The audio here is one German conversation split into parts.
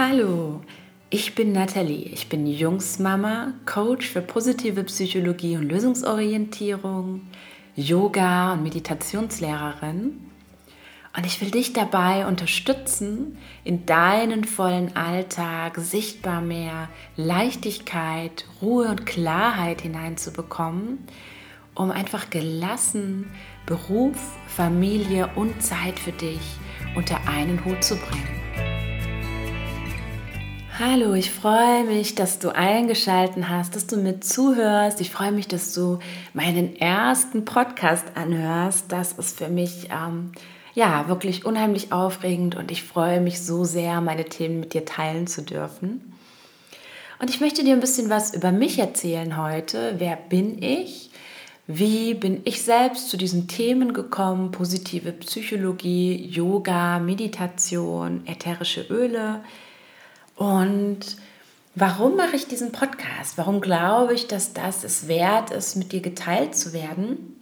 Hallo, ich bin Nathalie. Ich bin Jungsmama, Coach für positive Psychologie und Lösungsorientierung, Yoga und Meditationslehrerin. Und ich will dich dabei unterstützen, in deinen vollen Alltag sichtbar mehr Leichtigkeit, Ruhe und Klarheit hineinzubekommen, um einfach gelassen Beruf, Familie und Zeit für dich unter einen Hut zu bringen. Hallo, ich freue mich, dass du eingeschalten hast, dass du mit zuhörst. Ich freue mich, dass du meinen ersten Podcast anhörst. Das ist für mich ähm, ja wirklich unheimlich aufregend und ich freue mich so sehr, meine Themen mit dir teilen zu dürfen. Und ich möchte dir ein bisschen was über mich erzählen heute. Wer bin ich? Wie bin ich selbst zu diesen Themen gekommen? Positive Psychologie, Yoga, Meditation, ätherische Öle und warum mache ich diesen Podcast? Warum glaube ich, dass das es wert ist, mit dir geteilt zu werden?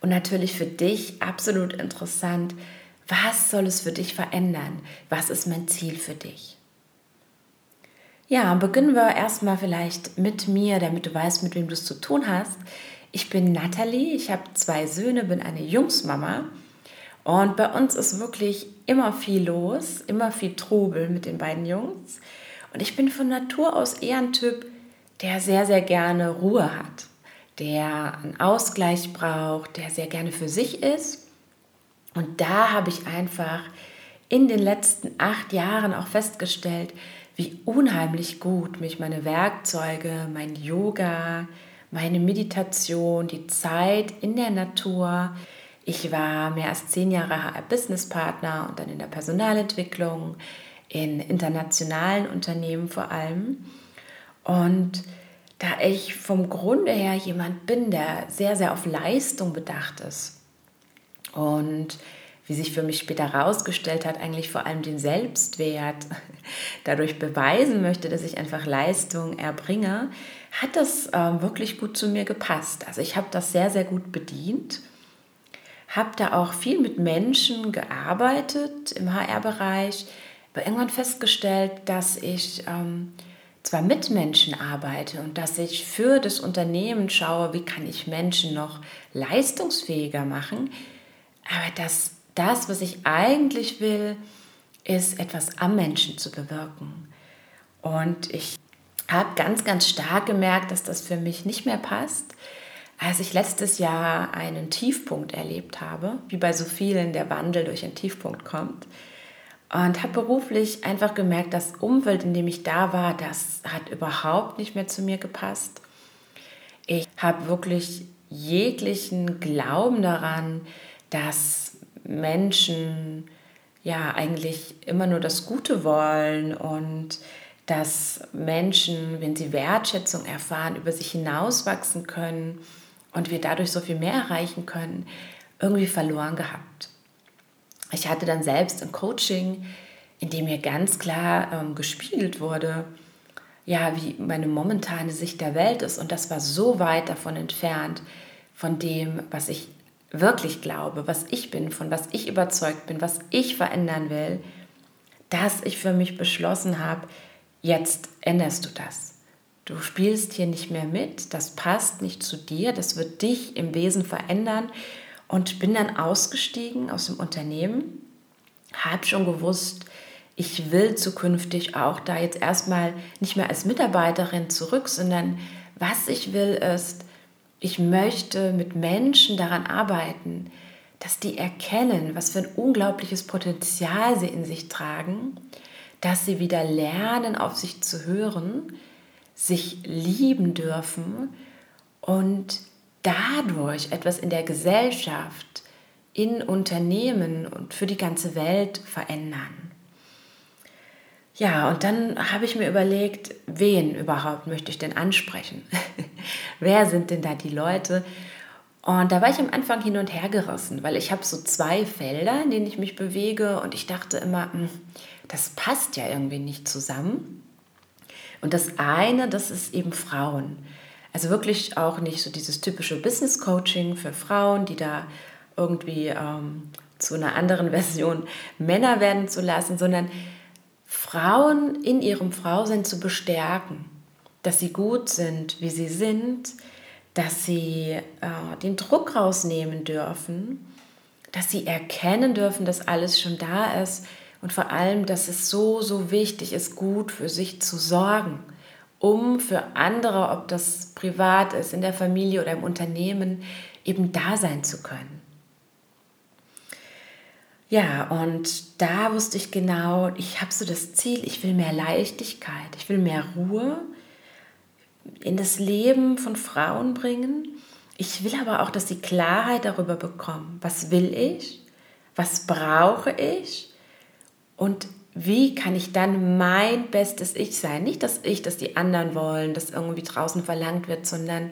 Und natürlich für dich absolut interessant, was soll es für dich verändern? Was ist mein Ziel für dich? Ja, beginnen wir erstmal vielleicht mit mir, damit du weißt, mit wem du es zu tun hast. Ich bin Nathalie, ich habe zwei Söhne, bin eine Jungsmama und bei uns ist wirklich immer viel los, immer viel Trubel mit den beiden Jungs. Und ich bin von Natur aus eher ein Typ, der sehr, sehr gerne Ruhe hat, der einen Ausgleich braucht, der sehr gerne für sich ist. Und da habe ich einfach in den letzten acht Jahren auch festgestellt, wie unheimlich gut mich meine Werkzeuge, mein Yoga, meine Meditation, die Zeit in der Natur, ich war mehr als zehn Jahre HR-Business-Partner und dann in der Personalentwicklung, in internationalen Unternehmen vor allem. Und da ich vom Grunde her jemand bin, der sehr, sehr auf Leistung bedacht ist und wie sich für mich später herausgestellt hat, eigentlich vor allem den Selbstwert dadurch beweisen möchte, dass ich einfach Leistung erbringe, hat das äh, wirklich gut zu mir gepasst. Also ich habe das sehr, sehr gut bedient habe da auch viel mit Menschen gearbeitet im HR-Bereich, aber irgendwann festgestellt, dass ich ähm, zwar mit Menschen arbeite und dass ich für das Unternehmen schaue, wie kann ich Menschen noch leistungsfähiger machen, aber dass das, was ich eigentlich will, ist etwas am Menschen zu bewirken. Und ich habe ganz, ganz stark gemerkt, dass das für mich nicht mehr passt als ich letztes Jahr einen Tiefpunkt erlebt habe, wie bei so vielen der Wandel durch einen Tiefpunkt kommt, und habe beruflich einfach gemerkt, das Umfeld, in dem ich da war, das hat überhaupt nicht mehr zu mir gepasst. Ich habe wirklich jeglichen Glauben daran, dass Menschen ja eigentlich immer nur das Gute wollen und dass Menschen, wenn sie Wertschätzung erfahren, über sich hinauswachsen können und wir dadurch so viel mehr erreichen können, irgendwie verloren gehabt. Ich hatte dann selbst ein Coaching, in dem mir ganz klar ähm, gespiegelt wurde, ja, wie meine momentane Sicht der Welt ist. Und das war so weit davon entfernt, von dem, was ich wirklich glaube, was ich bin, von was ich überzeugt bin, was ich verändern will, dass ich für mich beschlossen habe, jetzt änderst du das. Du spielst hier nicht mehr mit, das passt nicht zu dir, das wird dich im Wesen verändern. Und bin dann ausgestiegen aus dem Unternehmen, habe schon gewusst, ich will zukünftig auch da jetzt erstmal nicht mehr als Mitarbeiterin zurück, sondern was ich will ist, ich möchte mit Menschen daran arbeiten, dass die erkennen, was für ein unglaubliches Potenzial sie in sich tragen, dass sie wieder lernen, auf sich zu hören, sich lieben dürfen und dadurch etwas in der Gesellschaft, in Unternehmen und für die ganze Welt verändern. Ja, und dann habe ich mir überlegt, wen überhaupt möchte ich denn ansprechen? Wer sind denn da die Leute? Und da war ich am Anfang hin und her gerissen, weil ich habe so zwei Felder, in denen ich mich bewege und ich dachte immer, hm, das passt ja irgendwie nicht zusammen. Und das eine, das ist eben Frauen. Also wirklich auch nicht so dieses typische Business Coaching für Frauen, die da irgendwie ähm, zu einer anderen Version Männer werden zu lassen, sondern Frauen in ihrem Frausein zu bestärken, dass sie gut sind, wie sie sind, dass sie äh, den Druck rausnehmen dürfen, dass sie erkennen dürfen, dass alles schon da ist und vor allem, dass es so, so wichtig ist, gut für sich zu sorgen, um für andere, ob das privat ist, in der Familie oder im Unternehmen, eben da sein zu können. Ja, und da wusste ich genau, ich habe so das Ziel, ich will mehr Leichtigkeit, ich will mehr Ruhe in das Leben von Frauen bringen. Ich will aber auch, dass sie Klarheit darüber bekommen, was will ich, was brauche ich und wie kann ich dann mein bestes Ich sein. Nicht das Ich, das die anderen wollen, das irgendwie draußen verlangt wird, sondern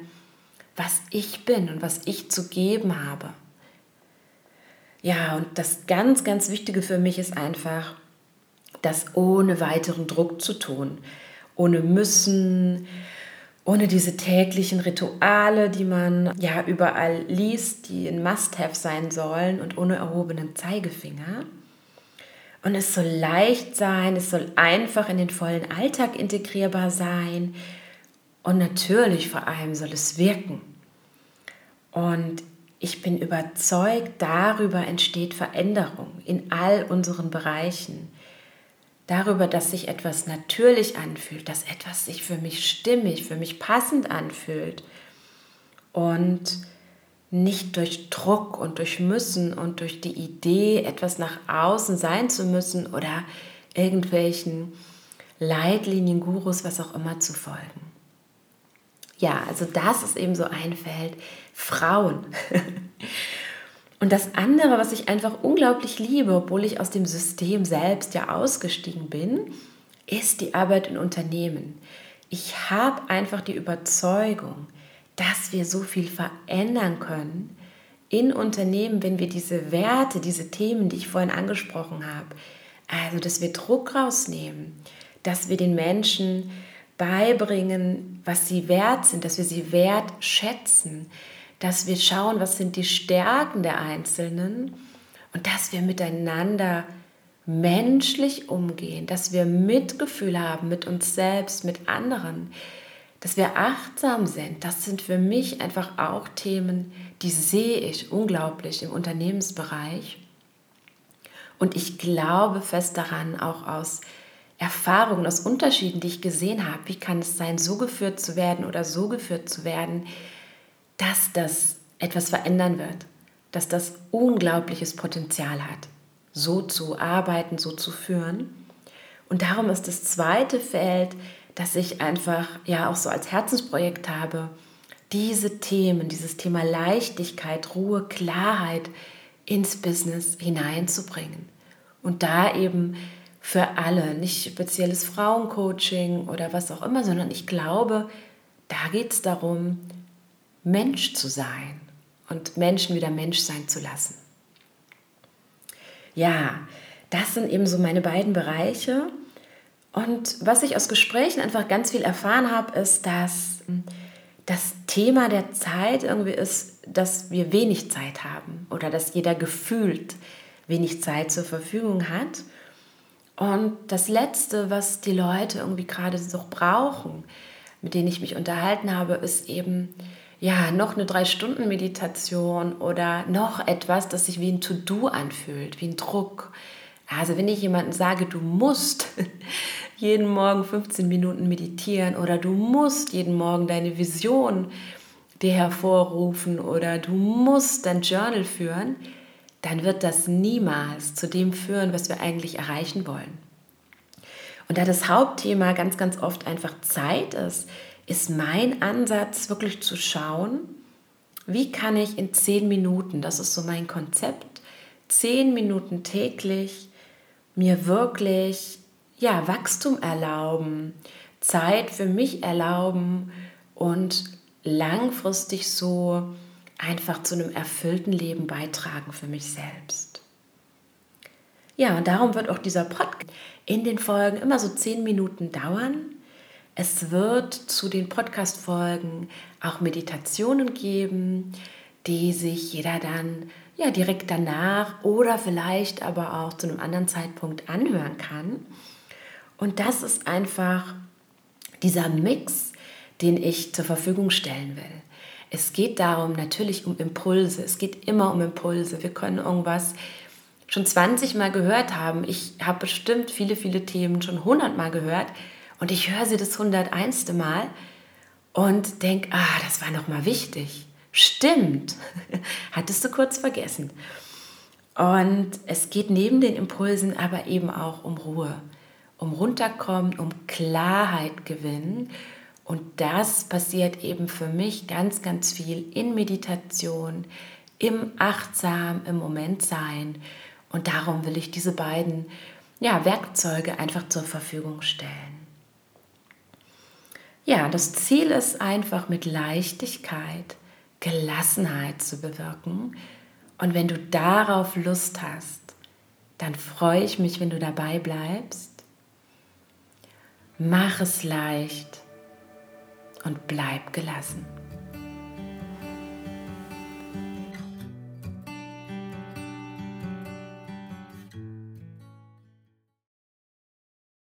was ich bin und was ich zu geben habe. Ja, und das ganz, ganz Wichtige für mich ist einfach, das ohne weiteren Druck zu tun, ohne müssen, ohne diese täglichen Rituale, die man ja überall liest, die ein Must-have sein sollen und ohne erhobenen Zeigefinger. Und es soll leicht sein, es soll einfach in den vollen Alltag integrierbar sein und natürlich vor allem soll es wirken. Und ich bin überzeugt, darüber entsteht Veränderung in all unseren Bereichen. Darüber, dass sich etwas natürlich anfühlt, dass etwas sich für mich stimmig, für mich passend anfühlt. Und nicht durch Druck und durch Müssen und durch die Idee, etwas nach außen sein zu müssen oder irgendwelchen Leitlinien, Gurus, was auch immer zu folgen. Ja, also das ist eben so ein Feld. Frauen. Und das andere, was ich einfach unglaublich liebe, obwohl ich aus dem System selbst ja ausgestiegen bin, ist die Arbeit in Unternehmen. Ich habe einfach die Überzeugung, dass wir so viel verändern können in Unternehmen, wenn wir diese Werte, diese Themen, die ich vorhin angesprochen habe, also dass wir Druck rausnehmen, dass wir den Menschen beibringen, was sie wert sind, dass wir sie wertschätzen, dass wir schauen, was sind die Stärken der Einzelnen und dass wir miteinander menschlich umgehen, dass wir Mitgefühl haben mit uns selbst, mit anderen, dass wir achtsam sind. Das sind für mich einfach auch Themen, die sehe ich unglaublich im Unternehmensbereich. Und ich glaube fest daran, auch aus Erfahrungen, aus Unterschieden, die ich gesehen habe, wie kann es sein, so geführt zu werden oder so geführt zu werden, dass das etwas verändern wird, dass das unglaubliches Potenzial hat, so zu arbeiten, so zu führen. Und darum ist das zweite Feld, das ich einfach ja auch so als Herzensprojekt habe, diese Themen, dieses Thema Leichtigkeit, Ruhe, Klarheit ins Business hineinzubringen. Und da eben für alle, nicht spezielles Frauencoaching oder was auch immer, sondern ich glaube, da geht es darum, Mensch zu sein und Menschen wieder Mensch sein zu lassen. Ja, das sind eben so meine beiden Bereiche. Und was ich aus Gesprächen einfach ganz viel erfahren habe, ist, dass das Thema der Zeit irgendwie ist, dass wir wenig Zeit haben oder dass jeder gefühlt wenig Zeit zur Verfügung hat und das Letzte, was die Leute irgendwie gerade so brauchen, mit denen ich mich unterhalten habe, ist eben ja noch eine drei Stunden Meditation oder noch etwas, das sich wie ein To-Do anfühlt, wie ein Druck. Also wenn ich jemandem sage, du musst jeden Morgen 15 Minuten meditieren oder du musst jeden Morgen deine Vision dir hervorrufen oder du musst dein Journal führen, dann wird das niemals zu dem führen, was wir eigentlich erreichen wollen. Und da das Hauptthema ganz, ganz oft einfach Zeit ist, ist mein Ansatz wirklich zu schauen, wie kann ich in zehn Minuten, das ist so mein Konzept, zehn Minuten täglich mir wirklich ja, Wachstum erlauben, Zeit für mich erlauben und langfristig so einfach zu einem erfüllten Leben beitragen für mich selbst. Ja, und darum wird auch dieser Podcast in den Folgen immer so zehn Minuten dauern. Es wird zu den Podcast-Folgen auch Meditationen geben, die sich jeder dann ja direkt danach oder vielleicht aber auch zu einem anderen Zeitpunkt anhören kann. Und das ist einfach dieser Mix, den ich zur Verfügung stellen will. Es geht darum, natürlich um Impulse. Es geht immer um Impulse. Wir können irgendwas schon 20 Mal gehört haben. Ich habe bestimmt viele, viele Themen schon 100 Mal gehört und ich höre sie das 101. Mal und denke, ah, das war nochmal wichtig. Stimmt, hattest du kurz vergessen. Und es geht neben den Impulsen aber eben auch um Ruhe, um runterkommen, um Klarheit gewinnen. Und das passiert eben für mich ganz, ganz viel in Meditation, im achtsam, im Moment sein. Und darum will ich diese beiden ja, Werkzeuge einfach zur Verfügung stellen. Ja, das Ziel ist einfach mit Leichtigkeit, Gelassenheit zu bewirken. Und wenn du darauf Lust hast, dann freue ich mich, wenn du dabei bleibst. Mach es leicht und bleib gelassen.